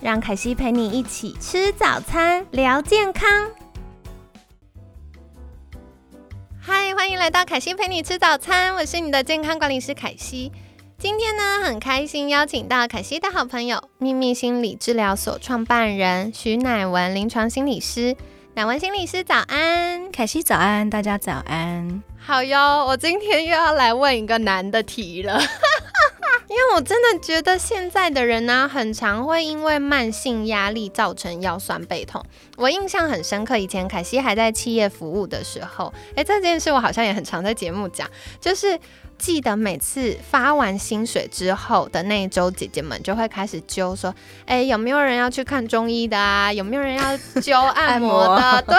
让凯西陪你一起吃早餐，聊健康。嗨，欢迎来到凯西陪你吃早餐，我是你的健康管理师凯西。今天呢，很开心邀请到凯西的好朋友，秘密心理治疗所创办人徐乃文临床心理师。乃文心理师早安，凯西早安，大家早安。好哟，我今天又要来问一个难的题了。因为我真的觉得现在的人呢，很常会因为慢性压力造成腰酸背痛。我印象很深刻，以前凯西还在企业服务的时候，哎，这件事我好像也很常在节目讲，就是记得每次发完薪水之后的那一周，姐姐们就会开始揪说，哎，有没有人要去看中医的啊？有没有人要揪按摩的？对，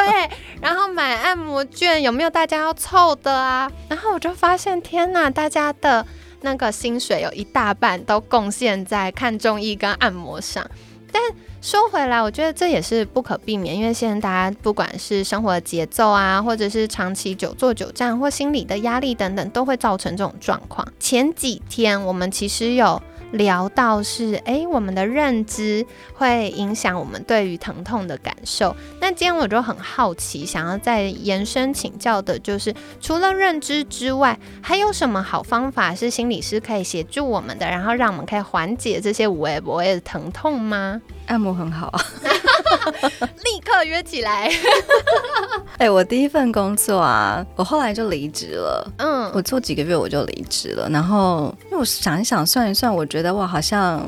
然后买按摩券，有没有大家要凑的啊？然后我就发现，天哪，大家的。那个薪水有一大半都贡献在看中医跟按摩上，但说回来，我觉得这也是不可避免，因为现在大家不管是生活节奏啊，或者是长期久坐久站或心理的压力等等，都会造成这种状况。前几天我们其实有。聊到是，哎，我们的认知会影响我们对于疼痛的感受。那今天我就很好奇，想要再延伸请教的，就是除了认知之外，还有什么好方法是心理师可以协助我们的，然后让我们可以缓解这些无微不微的疼痛吗？按摩很好。立刻约起来！哎，我第一份工作啊，我后来就离职了。嗯，我做几个月我就离职了。然后，因为我想一想，算一算，我觉得我好像。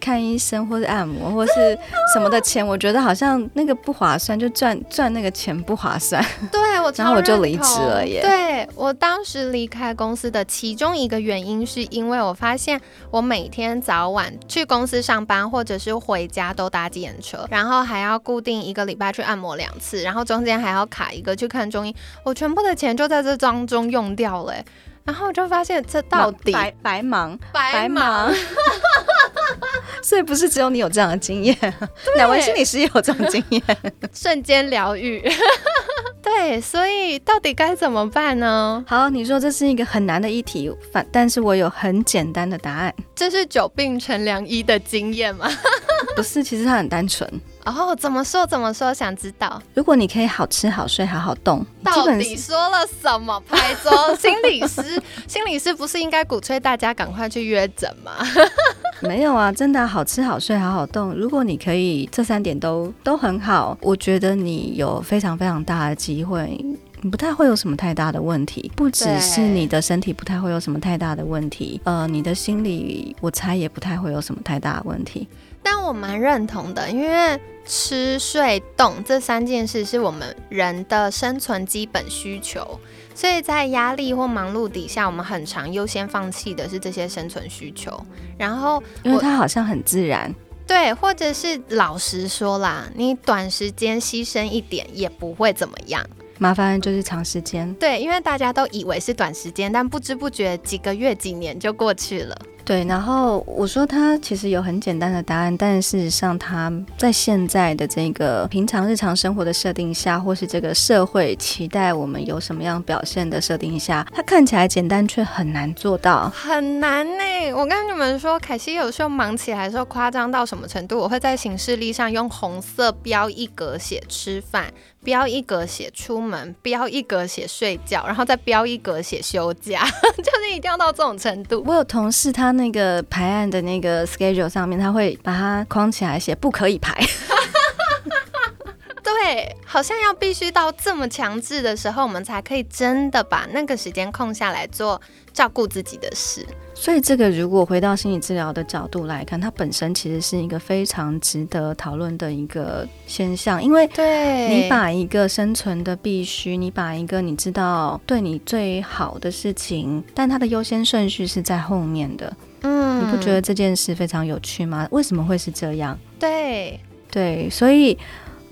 看医生或者按摩或是什么的钱，我觉得好像那个不划算，就赚赚那个钱不划算。对我，然后我就离职了耶。对我当时离开公司的其中一个原因，是因为我发现我每天早晚去公司上班，或者是回家都搭计程车，然后还要固定一个礼拜去按摩两次，然后中间还要卡一个去看中医，我全部的钱就在这当中用掉了。然后我就发现这到底白白忙白忙。所以不是只有你有这样的经验，两位心理师也有这种经验，瞬间疗愈。对，所以到底该怎么办呢？好，你说这是一个很难的议题，反但是我有很简单的答案。这是久病成良医的经验吗？不是，其实它很单纯。哦，怎么说？怎么说？想知道？如果你可以好吃好睡好好动，到底说了什么？拍桌？心理师，心理师不是应该鼓吹大家赶快去约诊吗？没有啊，真的好吃好睡好好动。如果你可以这三点都都很好，我觉得你有非常非常大的机会，你不太会有什么太大的问题。不只是你的身体不太会有什么太大的问题，呃，你的心理我猜也不太会有什么太大的问题。但我蛮认同的，因为吃睡动这三件事是我们人的生存基本需求，所以在压力或忙碌底下，我们很常优先放弃的是这些生存需求。然后，因为它好像很自然，对，或者是老实说啦，你短时间牺牲一点也不会怎么样，麻烦就是长时间。对，因为大家都以为是短时间，但不知不觉几个月、几年就过去了。对，然后我说他其实有很简单的答案，但事实上他在现在的这个平常日常生活的设定下，或是这个社会期待我们有什么样表现的设定下，它看起来简单却很难做到，很难呢。我跟你们说，凯西有时候忙起来的时候夸张到什么程度？我会在行事历上用红色标一格写吃饭。标一格写出门，标一格写睡觉，然后再标一格写休假，就是一定要到这种程度。我有同事，他那个排案的那个 schedule 上面，他会把它框起来写不可以排。对，好像要必须到这么强制的时候，我们才可以真的把那个时间空下来做照顾自己的事。所以，这个如果回到心理治疗的角度来看，它本身其实是一个非常值得讨论的一个现象，因为你把一个生存的必须，你把一个你知道对你最好的事情，但它的优先顺序是在后面的。嗯。你不觉得这件事非常有趣吗？为什么会是这样？对对，所以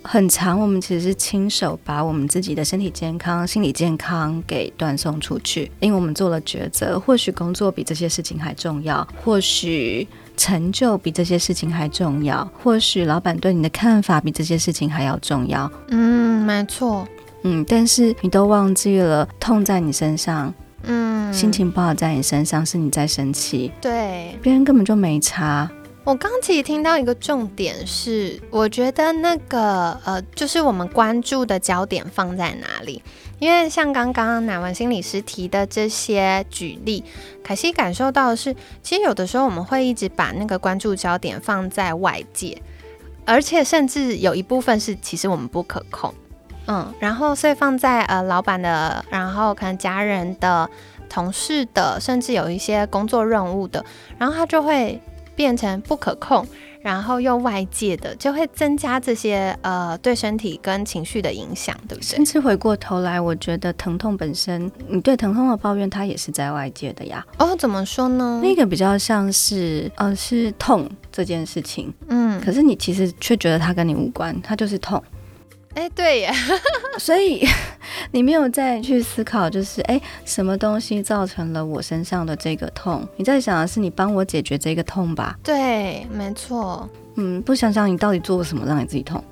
很长，我们其实是亲手把我们自己的身体健康、心理健康给断送出去，因为我们做了抉择。或许工作比这些事情还重要，或许成就比这些事情还重要，或许老板对你的看法比这些事情还要重要。嗯，没错。嗯，但是你都忘记了，痛在你身上，嗯，心情不好在你身上，是你在生气，对，别人根本就没差。我刚其实听到一个重点是，我觉得那个呃，就是我们关注的焦点放在哪里？因为像刚刚乃文心理师提的这些举例，凯西感受到的是，其实有的时候我们会一直把那个关注焦点放在外界，而且甚至有一部分是其实我们不可控，嗯，然后所以放在呃老板的，然后可能家人的、同事的，甚至有一些工作任务的，然后他就会。变成不可控，然后又外界的，就会增加这些呃对身体跟情绪的影响，对不对？甚至回过头来，我觉得疼痛本身，你对疼痛的抱怨，它也是在外界的呀。哦，怎么说呢？那个比较像是呃是痛这件事情，嗯，可是你其实却觉得它跟你无关，它就是痛。哎，对呀，所以你没有再去思考，就是哎，什么东西造成了我身上的这个痛？你在想的是你帮我解决这个痛吧？对，没错。嗯，不想想你到底做了什么让你自己痛？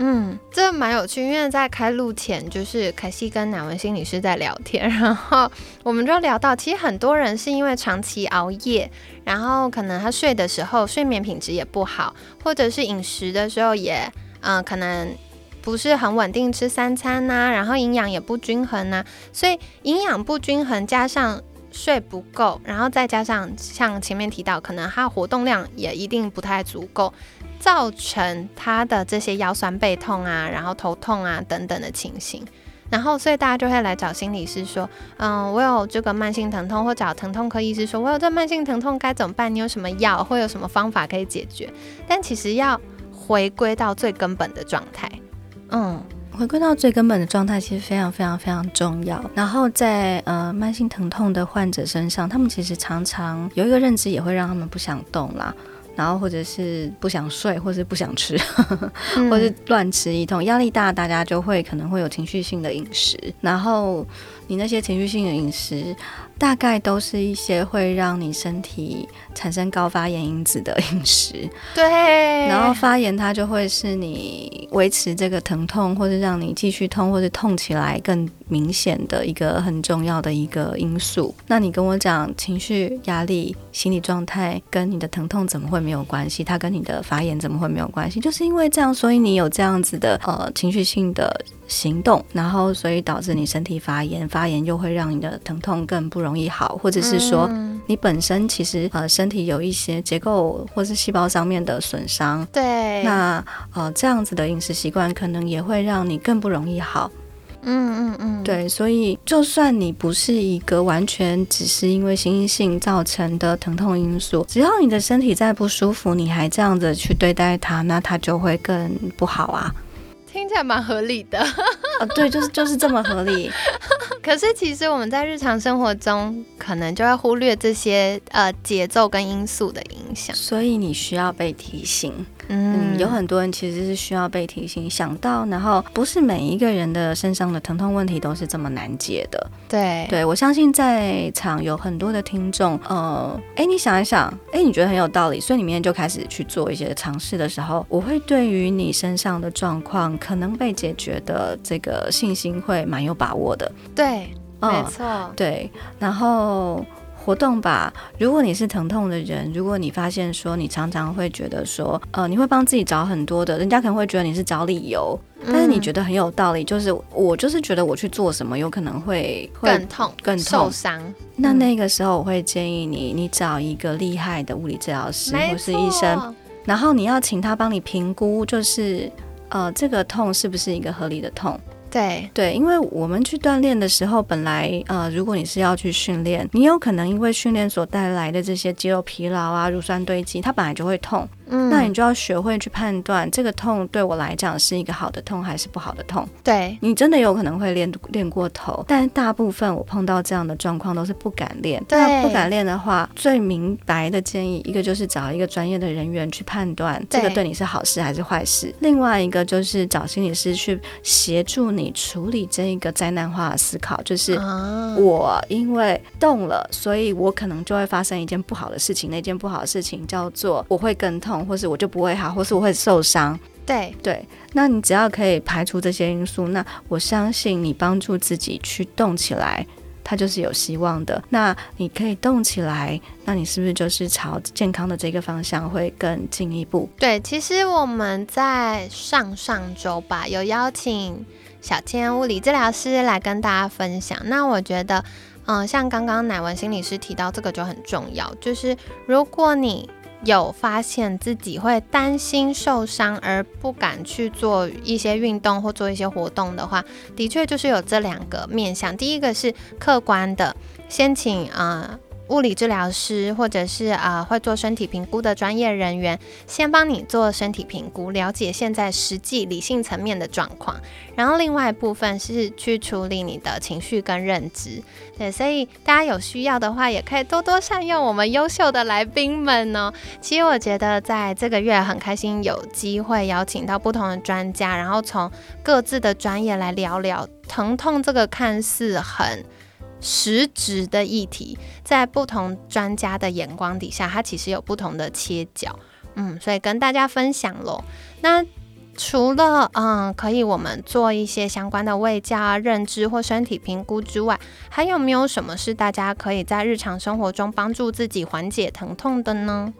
嗯，这蛮有趣，因为在开录前，就是凯西跟乃文心理师在聊天，然后我们就聊到，其实很多人是因为长期熬夜，然后可能他睡的时候睡眠品质也不好，或者是饮食的时候也，嗯，可能。不是很稳定吃三餐呐，然后营养也不均衡呐，所以营养不均衡加上睡不够，然后再加上像前面提到，可能他活动量也一定不太足够，造成他的这些腰酸背痛啊，然后头痛啊等等的情形，然后所以大家就会来找心理师说，嗯，我有这个慢性疼痛，或找疼痛科医师说，我有这慢性疼痛该怎么办？你有什么药，或有什么方法可以解决？但其实要回归到最根本的状态。嗯，回归到最根本的状态，其实非常非常非常重要。然后在呃慢性疼痛的患者身上，他们其实常常有一个认知，也会让他们不想动啦，然后或者是不想睡，或是不想吃，或是乱吃一通。压力大，大家就会可能会有情绪性的饮食。然后你那些情绪性的饮食。大概都是一些会让你身体产生高发炎因子的饮食，对，然后发炎它就会是你维持这个疼痛，或者让你继续痛，或者痛起来更明显的一个很重要的一个因素。那你跟我讲情绪、压力、心理状态跟你的疼痛怎么会没有关系？它跟你的发炎怎么会没有关系？就是因为这样，所以你有这样子的呃情绪性的。行动，然后所以导致你身体发炎，发炎又会让你的疼痛更不容易好，或者是说你本身其实呃身体有一些结构或是细胞上面的损伤，对，那呃这样子的饮食习惯可能也会让你更不容易好。嗯嗯嗯，对，所以就算你不是一个完全只是因为心性造成的疼痛因素，只要你的身体再不舒服，你还这样子去对待它，那它就会更不好啊。听起来蛮合理的，啊，对，就是就是这么合理。可是其实我们在日常生活中，可能就会忽略这些呃节奏跟因素的影响，所以你需要被提醒。嗯，有很多人其实是需要被提醒，想到，然后不是每一个人的身上的疼痛问题都是这么难解的。对，对我相信在场有很多的听众，呃，哎，你想一想，哎，你觉得很有道理，所以你明天就开始去做一些尝试的时候，我会对于你身上的状况可能被解决的这个信心会蛮有把握的。对，没错，对，然后。活动吧。如果你是疼痛的人，如果你发现说你常常会觉得说，呃，你会帮自己找很多的，人家可能会觉得你是找理由，但是你觉得很有道理，就是我就是觉得我去做什么有可能会更痛、更受伤。那那个时候我会建议你，你找一个厉害的物理治疗师或是医生，然后你要请他帮你评估，就是呃，这个痛是不是一个合理的痛。对对，因为我们去锻炼的时候，本来呃，如果你是要去训练，你有可能因为训练所带来的这些肌肉疲劳啊、乳酸堆积，它本来就会痛。嗯，那你就要学会去判断这个痛对我来讲是一个好的痛还是不好的痛。对你真的有可能会练练过头，但大部分我碰到这样的状况都是不敢练。对，不敢练的话，最明白的建议，一个就是找一个专业的人员去判断这个对你是好事还是坏事。另外一个就是找心理师去协助你处理这一个灾难化的思考，就是我因为动了，所以我可能就会发生一件不好的事情。那件不好的事情叫做我会更痛，或是我就不会好，或是我会受伤。对对，那你只要可以排除这些因素，那我相信你帮助自己去动起来，它就是有希望的。那你可以动起来，那你是不是就是朝健康的这个方向会更进一步？对，其实我们在上上周吧，有邀请小千物理治疗师来跟大家分享。那我觉得，嗯，像刚刚乃文心理师提到这个就很重要，就是如果你。有发现自己会担心受伤而不敢去做一些运动或做一些活动的话，的确就是有这两个面向。第一个是客观的，先请啊。物理治疗师或者是啊会做身体评估的专业人员，先帮你做身体评估，了解现在实际理性层面的状况。然后另外一部分是去处理你的情绪跟认知。对，所以大家有需要的话，也可以多多善用我们优秀的来宾们哦。其实我觉得在这个月很开心，有机会邀请到不同的专家，然后从各自的专业来聊聊疼痛这个看似很。实质的议题，在不同专家的眼光底下，它其实有不同的切角，嗯，所以跟大家分享喽。那除了嗯，可以我们做一些相关的胃教啊、认知或身体评估之外，还有没有什么是大家可以在日常生活中帮助自己缓解疼痛的呢？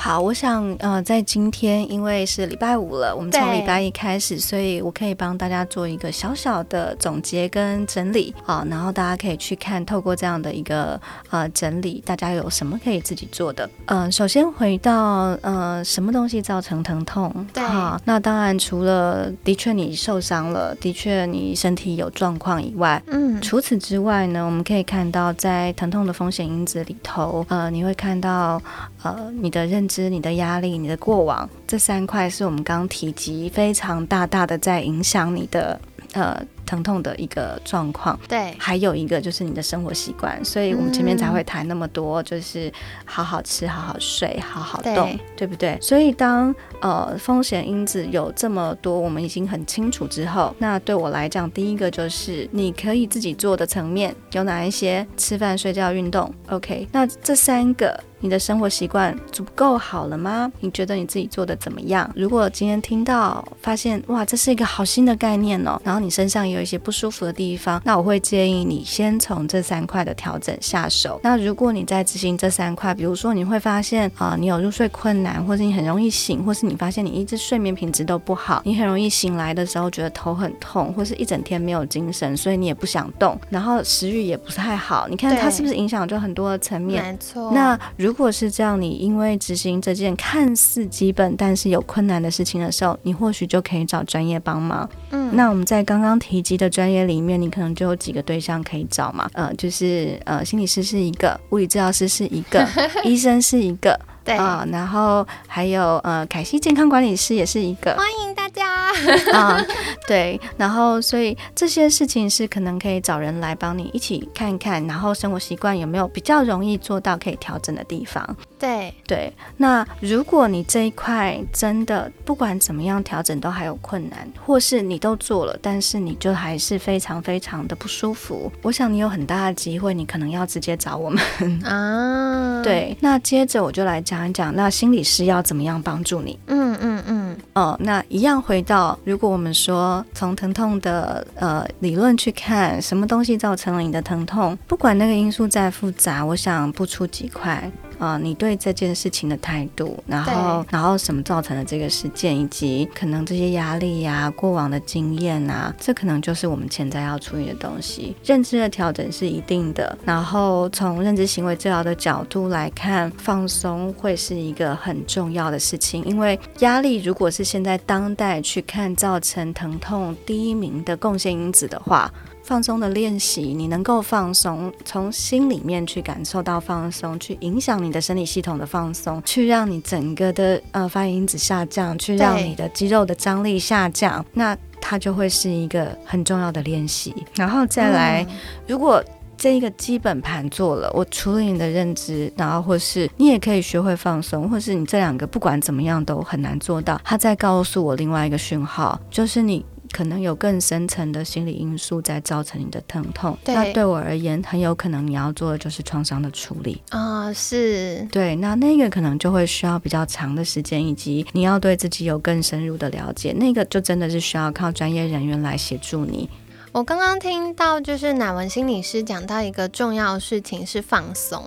好，我想，呃，在今天，因为是礼拜五了，我们从礼拜一开始，所以我可以帮大家做一个小小的总结跟整理啊，然后大家可以去看，透过这样的一个呃整理，大家有什么可以自己做的。嗯，首先回到呃，什么东西造成疼痛？对，那当然除了的确你受伤了，的确你身体有状况以外，嗯，除此之外呢，我们可以看到在疼痛的风险因子里头，呃，你会看到呃你的认知、你的压力、你的过往，这三块是我们刚提及非常大大的在影响你的呃。疼痛的一个状况，对，还有一个就是你的生活习惯，所以我们前面才会谈那么多，就是好好吃、好好睡、好好动，对不对？所以当呃风险因子有这么多，我们已经很清楚之后，那对我来讲，第一个就是你可以自己做的层面有哪一些？吃饭、睡觉、运动，OK？那这三个，你的生活习惯足够好了吗？你觉得你自己做的怎么样？如果今天听到发现哇，这是一个好新的概念哦，然后你身上有有一些不舒服的地方，那我会建议你先从这三块的调整下手。那如果你在执行这三块，比如说你会发现啊，你有入睡困难，或是你很容易醒，或是你发现你一直睡眠品质都不好，你很容易醒来的时候觉得头很痛，或是一整天没有精神，所以你也不想动，然后食欲也不太好。你看它是不是影响就很多的层面？没错。那如果是这样，你因为执行这件看似基本但是有困难的事情的时候，你或许就可以找专业帮忙。嗯，那我们在刚刚提及的专业里面，你可能就有几个对象可以找嘛，呃，就是呃，心理师是一个，物理治疗师是一个，医生是一个，对。啊，然后还有呃，凯西健康管理师也是一个，欢迎大家。啊，对，然后所以这些事情是可能可以找人来帮你一起看看，然后生活习惯有没有比较容易做到可以调整的地方。对对，那如果你这一块真的不管怎么样调整都还有困难，或是你都做了，但是你就还是非常非常的不舒服，我想你有很大的机会，你可能要直接找我们 啊。对，那接着我就来讲一讲，那心理师要怎么样帮助你？嗯嗯嗯。哦，那一样回到，如果我们说从疼痛的呃理论去看，什么东西造成了你的疼痛，不管那个因素再复杂，我想不出几块。啊，你对这件事情的态度，然后，然后什么造成了这个事件，以及可能这些压力呀、过往的经验啊，这可能就是我们潜在要处理的东西。认知的调整是一定的，然后从认知行为治疗的角度来看，放松会是一个很重要的事情，因为压力如果是现在当代去看造成疼痛第一名的贡献因子的话。放松的练习，你能够放松，从心里面去感受到放松，去影响你的生理系统的放松，去让你整个的呃发炎因子下降，去让你的肌肉的张力下降，那它就会是一个很重要的练习。然后再来，如果这一个基本盘做了，我处理你的认知，然后或是你也可以学会放松，或是你这两个不管怎么样都很难做到。他在告诉我另外一个讯号，就是你。可能有更深层的心理因素在造成你的疼痛。那对我而言，很有可能你要做的就是创伤的处理啊。是对，那那个可能就会需要比较长的时间，以及你要对自己有更深入的了解。那个就真的是需要靠专业人员来协助你。我刚刚听到就是乃文心理师讲到一个重要的事情是放松。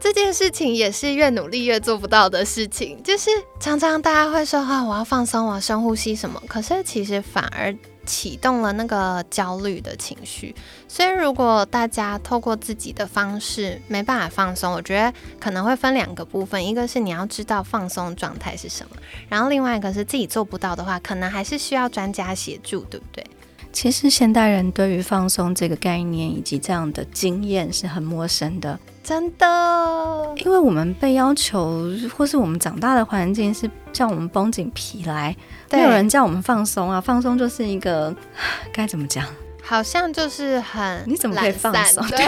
这件事情也是越努力越做不到的事情，就是常常大家会说啊，我要放松，我要深呼吸什么，可是其实反而启动了那个焦虑的情绪。所以如果大家透过自己的方式没办法放松，我觉得可能会分两个部分，一个是你要知道放松状态是什么，然后另外一个是自己做不到的话，可能还是需要专家协助，对不对？其实现代人对于放松这个概念以及这样的经验是很陌生的。真的，因为我们被要求，或是我们长大的环境是叫我们绷紧皮来，没有人叫我们放松啊。放松就是一个 该怎么讲？好像就是很你怎么可以放松？对，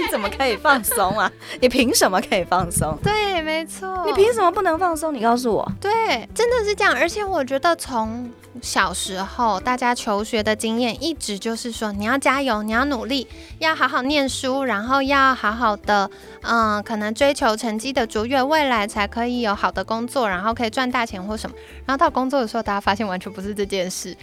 你怎么可以放松啊？你凭什么可以放松？对，没错。你凭什么不能放松？你告诉我。对，真的是这样。而且我觉得从小时候大家求学的经验，一直就是说你要加油，你要努力，要好好念书，然后要好好的，嗯，可能追求成绩的卓越，未来才可以有好的工作，然后可以赚大钱或什么。然后到工作的时候，大家发现完全不是这件事。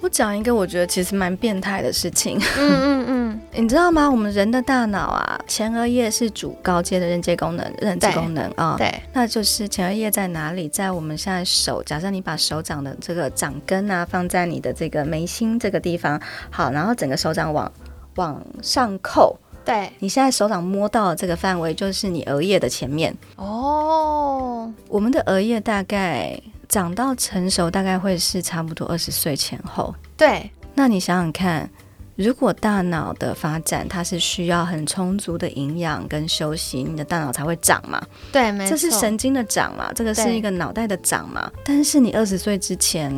我讲一个我觉得其实蛮变态的事情。嗯嗯嗯，你知道吗？我们人的大脑啊，前额叶是主高阶的认知功能、认知功能啊。对，那就是前额叶在哪里？在我们现在手，假设你把手掌的这个掌根啊放在你的这个眉心这个地方，好，然后整个手掌往往上扣。对，你现在手掌摸到的这个范围就是你额叶的前面。哦，我们的额叶大概。长到成熟大概会是差不多二十岁前后。对，那你想想看，如果大脑的发展它是需要很充足的营养跟休息，你的大脑才会长嘛？对，没错，这是神经的长嘛，这个是一个脑袋的长嘛。但是你二十岁之前，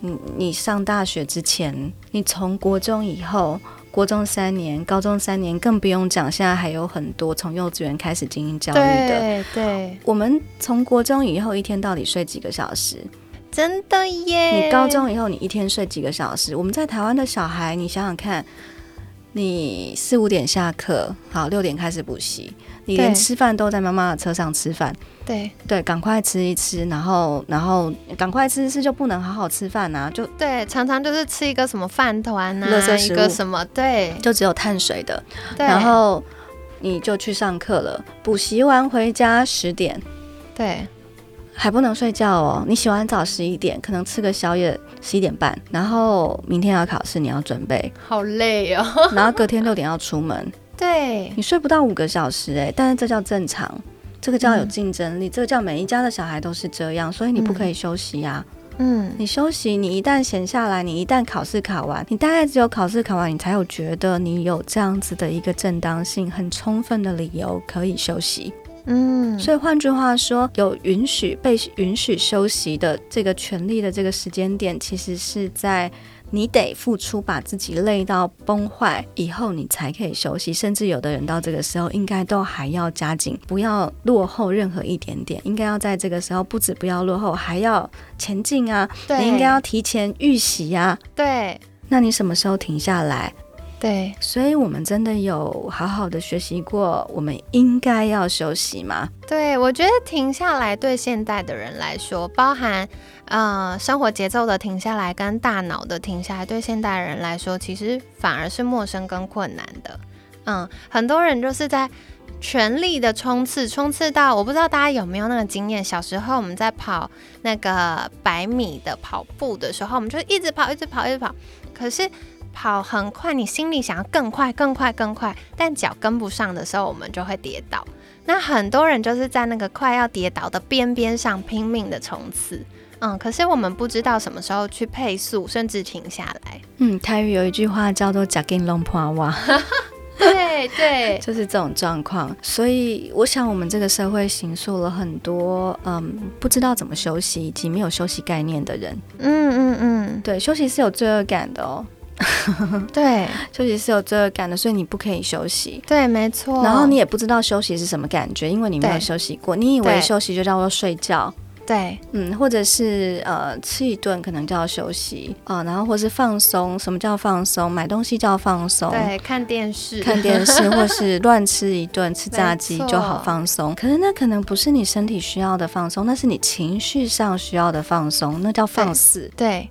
你你上大学之前，你从国中以后。国中三年，高中三年，更不用讲。现在还有很多从幼稚园开始进行教育的。对对。我们从国中以后一天到底睡几个小时？真的耶！你高中以后你一天睡几个小时？我们在台湾的小孩，你想想看，你四五点下课，好六点开始补习。你连吃饭都在妈妈的车上吃饭，对。对，赶快吃一吃，然后然后赶快吃一吃就不能好好吃饭啊，就对，常常就是吃一个什么饭团啊，一个什么，对，就只有碳水的，然后你就去上课了，补习完回家十点，对，还不能睡觉哦，你洗完澡十一点，可能吃个宵夜十一点半，然后明天要考试，你要准备，好累哦，然后隔天六点要出门。对你睡不到五个小时哎，但是这叫正常，这个叫有竞争力，这个叫每一家的小孩都是这样，所以你不可以休息呀。嗯，你休息，你一旦闲下来，你一旦考试考完，你大概只有考试考完，你才有觉得你有这样子的一个正当性、很充分的理由可以休息。嗯，所以换句话说，有允许被允许休息的这个权利的这个时间点，其实是在。你得付出，把自己累到崩坏以后，你才可以休息。甚至有的人到这个时候，应该都还要加紧，不要落后任何一点点。应该要在这个时候，不止不要落后，还要前进啊！你应该要提前预习呀。对，那你什么时候停下来？对，所以我们真的有好好的学习过，我们应该要休息吗？对，我觉得停下来对现代的人来说，包含呃生活节奏的停下来跟大脑的停下来，对现代人来说，其实反而是陌生跟困难的。嗯，很多人就是在全力的冲刺，冲刺到我不知道大家有没有那个经验，小时候我们在跑那个百米的跑步的时候，我们就一直跑，一直跑，一直跑，可是。跑很快，你心里想要更快、更快、更快，但脚跟不上的时候，我们就会跌倒。那很多人就是在那个快要跌倒的边边上拼命的冲刺。嗯，可是我们不知道什么时候去配速，甚至停下来。嗯，台语有一句话叫做“假给龙破哇 ”，对对，就是这种状况。所以我想，我们这个社会形塑了很多嗯，不知道怎么休息以及没有休息概念的人。嗯嗯嗯，对，休息是有罪恶感的哦。对，休息是有罪恶感的，所以你不可以休息。对，没错。然后你也不知道休息是什么感觉，因为你没有休息过。你以为休息就叫做睡觉，对嗯，或者是呃吃一顿可能叫休息啊、然后或是放松。什么叫放松？买东西叫放松。对，看电视，看电视 或是乱吃一顿，吃炸鸡就好放松。可是那可能不是你身体需要的放松，那是你情绪上需要的放松，那叫放肆。对对，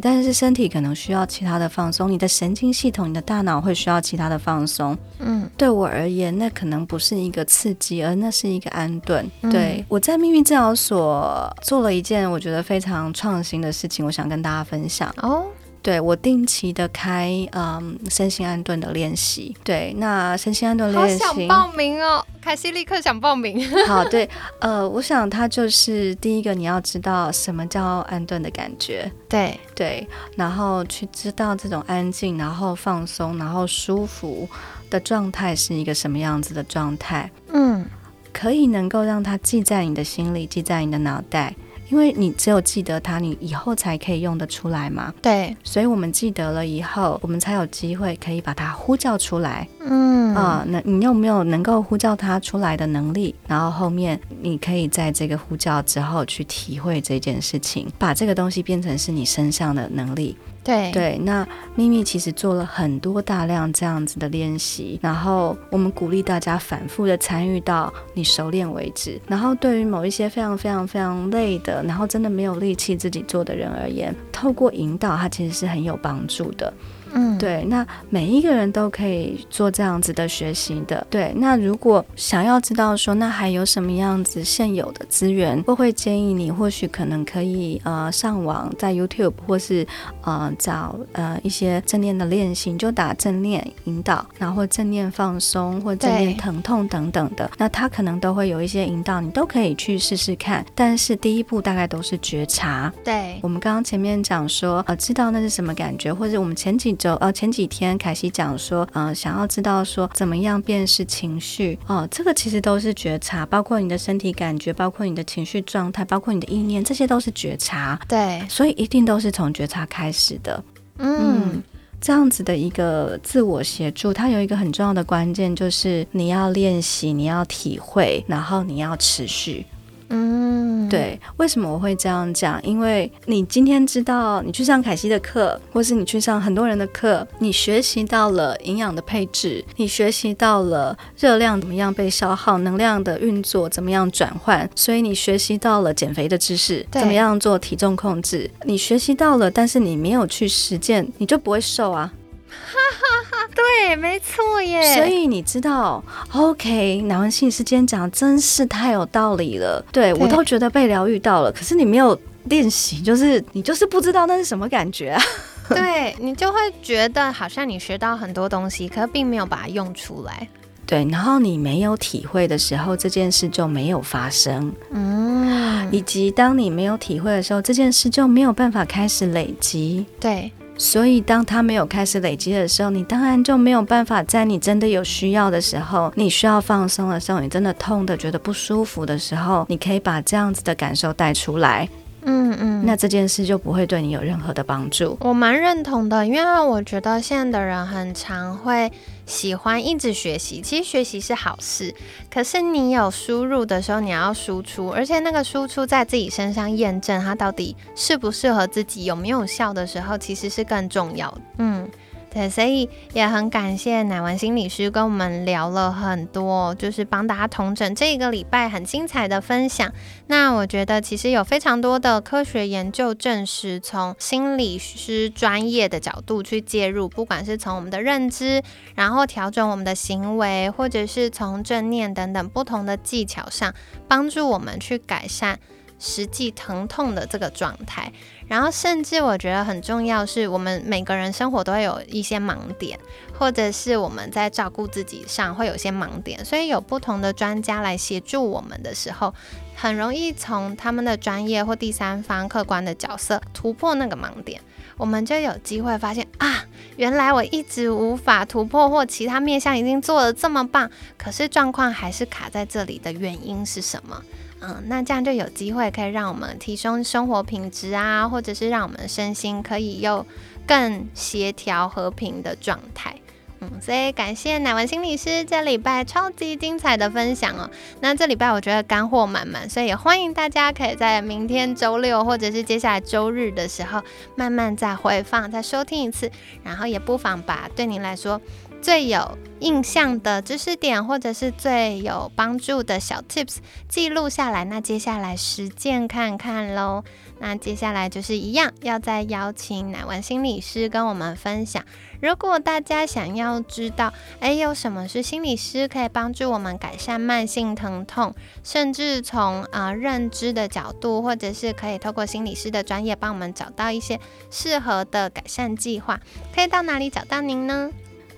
但是身体可能需要其他的放松，你的神经系统、你的大脑会需要其他的放松。嗯对我而言，那可能不是一个刺激，而那是一个安顿。嗯对我在秘密治疗所做了一件我觉得非常创新的事情，我想跟大家分享。哦，对我定期的开嗯身心安顿的练习。对，那身心安顿练习，想报名哦，凯西立刻想报名。好，对，呃，我想它就是第一个，你要知道什么叫安顿的感觉。对对，然后去知道这种安静，然后放松，然后舒服的状态是一个什么样子的状态，嗯可以能够让它记在你的心里，记在你的脑袋，因为你只有记得它，你以后才可以用得出来嘛。对，所以我们记得了以后，我们才有机会可以把它呼叫出来嗯啊。那你有没有能够呼叫它出来的能力？然后后面你可以在这个呼叫之后去体会这件事情，把这个东西变成是你身上的能力。对对，那咪咪其实做了很多大量这样子的练习，然后我们鼓励大家反复的参与到你熟练为止。然后对于某一些非常非常非常累的，然后真的没有力气自己做的人而言，透过引导，它其实是很有帮助的。嗯对，那每一个人都可以做这样子的学习的。对，那如果想要知道说，那还有什么样子现有的资源，我会建议你，或许可能可以呃上网，在 YouTube 或是呃找呃一些正念的练习，就打正念引导，然后正念放松或正念疼痛等等的，那他可能都会有一些引导，你都可以去试试看。但是第一步大概都是觉察，对我们刚刚前面讲说，呃，知道那是什么感觉，或者我们前几周，呃，前几天凯西讲说，呃，想要知道说怎么样辨识情绪，哦、这个其实都是觉察，包括你的身体感觉，包括你的情绪状态，包括你的意念，这些都是觉察，对，所以一定都是从觉察开始的。嗯这样子的一个自我协助，它有一个很重要的关键，就是你要练习，你要体会，然后你要持续。嗯，对，为什么我会这样讲？因为你今天知道，你去上凯西的课，或是你去上很多人的课，你学习到了营养的配置，你学习到了热量怎么样被消耗，能量的运作怎么样转换，所以你学习到了减肥的知识，怎么样做体重控制，你学习到了，但是你没有去实践，你就不会瘦啊。对，没错耶。所以你知道，OK，南文心理师今天讲的真是太有道理了，对我都觉得被疗愈到了。可是你没有练习，就是你就是不知道那是什么感觉啊。对你就会觉得好像你学到很多东西，可是并没有把它用出来。对，然后你没有体会的时候，这件事就没有发生；嗯，以及当你没有体会的时候，这件事就没有办法开始累积。对所以，当它没有开始累积的时候，你当然就没有办法在你真的有需要的时候，你需要放松的时候，你真的痛的觉得不舒服的时候，你可以把这样子的感受带出来，嗯嗯，那这件事就不会对你有任何的帮助。我蛮认同的，因为我觉得现在的人很常会喜欢一直学习，其实学习是好事，可是你有输入的时候，你要输出，而且那个输出在自己身上验证它到底适不适合自己，有没有效的时候，其实是更重要的。嗯。对，所以也很感谢奶文心理师跟我们聊了很多，就是帮大家同整这一个礼拜很精彩的分享。那我觉得其实有非常多的科学研究证实，从心理师专业的角度去介入，不管是从我们的认知，然后调整我们的行为，或者是从正念等等不同的技巧上，帮助我们去改善实际疼痛的这个状态。然后，甚至我觉得很重要是，我们每个人生活都会有一些盲点，或者是我们在照顾自己上会有些盲点，所以有不同的专家来协助我们的时候，很容易从他们的专业或第三方客观的角色突破那个盲点，我们就有机会发现啊，原来我一直无法突破，或其他面向已经做得这么棒，可是状况还是卡在这里的原因是什么？嗯，那这样就有机会可以让我们提升生活品质啊，或者是让我们身心可以有更协调和平的状态。嗯，所以感谢乃文心理师这礼拜超级精彩的分享哦。那这礼拜我觉得干货满满，所以也欢迎大家可以在明天周六或者是接下来周日的时候，慢慢再回放、再收听一次，然后也不妨把对您来说。最有印象的知识点，或者是最有帮助的小 tips 记录下来，那接下来实践看看喽。那接下来就是一样，要再邀请乃文心理师跟我们分享。如果大家想要知道，哎，有什么是心理师可以帮助我们改善慢性疼痛，甚至从啊认知的角度，或者是可以透过心理师的专业帮我们找到一些适合的改善计划，可以到哪里找到您呢？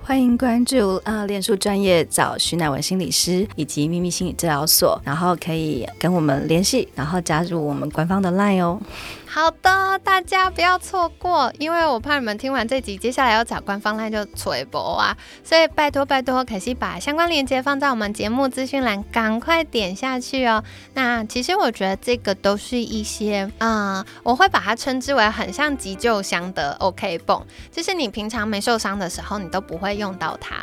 欢迎关注呃，练书专业找徐乃文心理师以及秘密心理治疗所，然后可以跟我们联系，然后加入我们官方的 LINE 哦。好的，大家不要错过，因为我怕你们听完这集，接下来要找官方那就吹波啊，所以拜托拜托，可惜把相关链接放在我们节目资讯栏，赶快点下去哦。那其实我觉得这个都是一些嗯，我会把它称之为很像急救箱的 OK 泵，就是你平常没受伤的时候，你都不会用到它，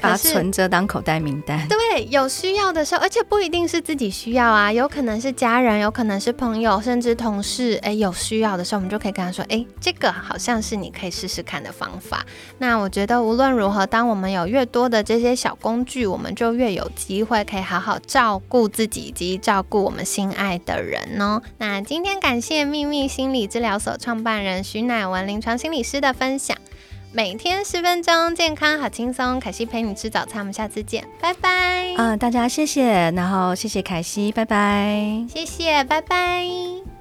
把它存着当口袋名单。对，有需要的时候，而且不一定是自己需要啊，有可能是家人，有可能是朋友，甚至同事，哎有。需要的时候，我们就可以跟他说：“哎，这个好像是你可以试试看的方法。”那我觉得无论如何，当我们有越多的这些小工具，我们就越有机会可以好好照顾自己以及照顾我们心爱的人哦。那今天感谢秘密心理治疗所创办人徐乃文临床心理师的分享。每天十分钟，健康好轻松。凯西陪你吃早餐，我们下次见，拜拜。嗯，大家谢谢，然后谢谢凯西，拜拜。谢谢，拜拜。